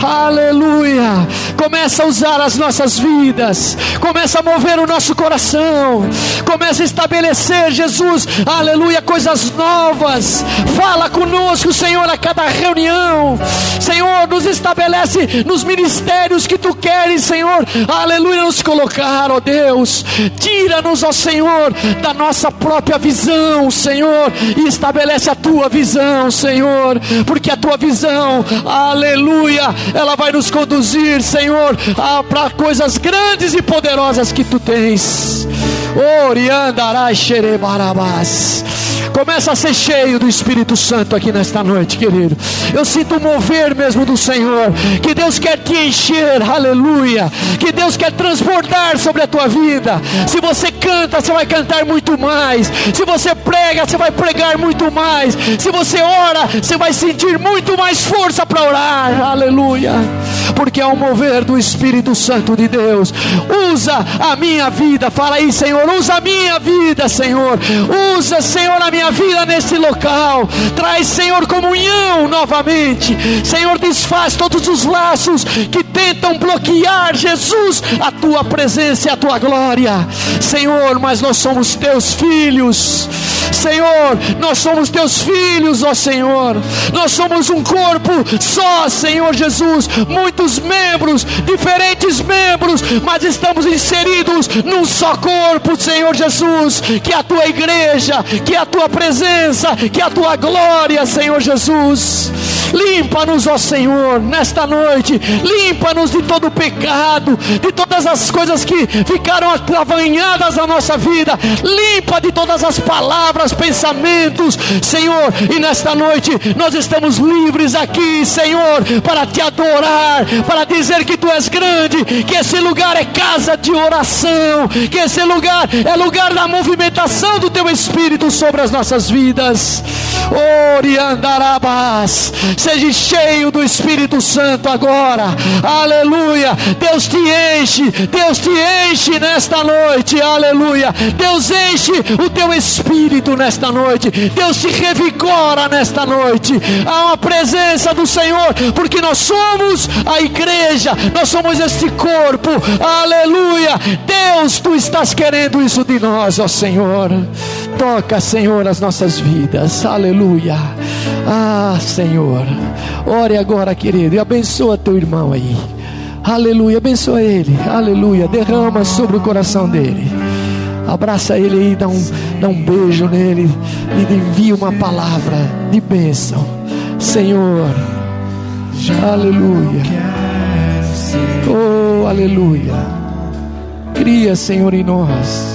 Aleluia. Começa a usar as nossas vidas. Começa a mover o nosso coração. Começa a estabelecer, Jesus, aleluia, coisas novas. Fala conosco, Senhor, a cada reunião. Senhor, nos estabelece nos ministérios que tu queres, Senhor. Aleluia, nos colocar, ó Deus. Tira-nos, ó Senhor, da nossa própria visão, Senhor, e estabelece a tua visão, Senhor, porque a tua visão, aleluia, ela vai nos conduzir, Senhor, para coisas grandes e poderosas que tu tens. Oriandarás xerebarabás. Começa a ser cheio do Espírito Santo aqui nesta noite, querido. Eu sinto mover mesmo do Senhor. Que Deus quer te encher, aleluia. Que Deus quer transbordar sobre a tua vida. Se você canta, você vai cantar muito mais. Se você prega, você vai pregar muito mais. Se você ora, você vai sentir muito mais força para orar, aleluia. Porque é o mover do Espírito Santo de Deus. Usa a minha vida, fala aí, Senhor. Usa a minha vida, Senhor. Usa, Senhor, a minha minha vida nesse local. Traz, Senhor, comunhão novamente. Senhor, desfaz todos os laços que tentam bloquear, Jesus, a tua presença e a tua glória. Senhor, mas nós somos teus filhos. Senhor, nós somos teus filhos, ó Senhor. Nós somos um corpo só, Senhor Jesus. Muitos membros, diferentes membros, mas estamos inseridos num só corpo, Senhor Jesus. Que a tua igreja, que a tua presença, que a tua glória, Senhor Jesus. Limpa-nos, ó Senhor, nesta noite. Limpa-nos de todo o pecado, de todas as coisas que ficaram atravanhadas na nossa vida. Limpa de todas as palavras, pensamentos, Senhor. E nesta noite nós estamos livres aqui, Senhor, para te adorar, para dizer que tu és grande, que esse lugar é casa de oração, que esse lugar é lugar da movimentação do teu Espírito sobre as nossas vidas. Oriandarabas, seja cheio do Espírito Santo agora, aleluia. Deus te enche, Deus te enche nesta noite, aleluia. Deus enche o teu espírito nesta noite, Deus te revigora nesta noite. Há uma presença do Senhor, porque nós somos a igreja, nós somos este corpo, aleluia. Deus, tu estás querendo isso de nós, ó Senhor. Toca, Senhor, as nossas vidas, aleluia. Ah, Senhor, ore agora, querido, e abençoa teu irmão aí. Aleluia, abençoa ele, aleluia. Derrama sobre o coração dele. Abraça ele aí, dá um, dá um beijo nele e envia uma palavra de bênção. Senhor, aleluia. Oh, aleluia. Cria, Senhor, em nós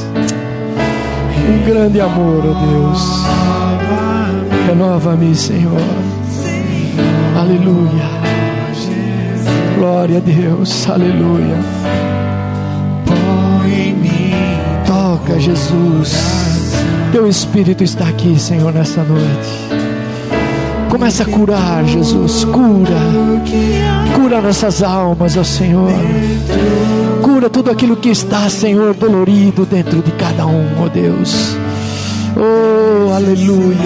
um grande amor, oh Deus. Renova-me, Senhor. Aleluia. Glória a Deus. Aleluia. Toca, Jesus. Teu Espírito está aqui, Senhor, nessa noite. Começa a curar, Jesus. Cura. Cura nossas almas, ó Senhor. Cura tudo aquilo que está, Senhor, dolorido dentro de cada um, ó Deus. Oh, aleluia.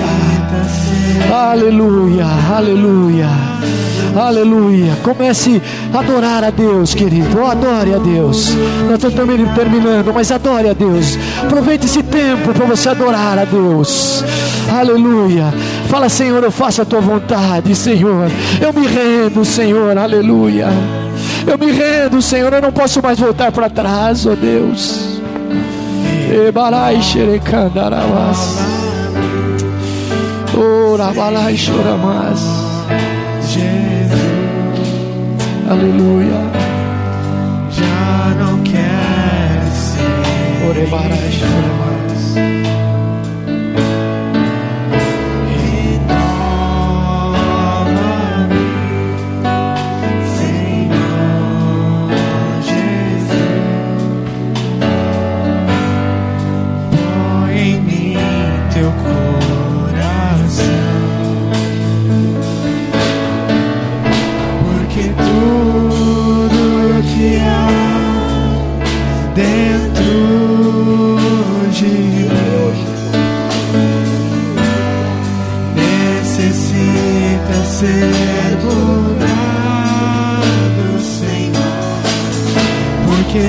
Aleluia. Aleluia. Aleluia. Comece a adorar a Deus, querido. Oh, adore a Deus. Nós estamos terminando, mas adore a Deus. Aproveite esse tempo para você adorar a Deus. Aleluia. Fala, Senhor, eu faço a tua vontade, Senhor. Eu me rendo, Senhor. Aleluia. Eu me rendo, Senhor. Eu não posso mais voltar para trás, oh Deus. Ebalai xerecandaramas. Orabalai choramas. Jesus. Aleluia. Já não quer ser. Orebarai choramas.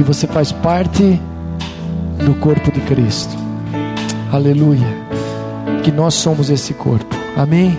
que você faz parte do corpo de Cristo. Aleluia. Que nós somos esse corpo. Amém.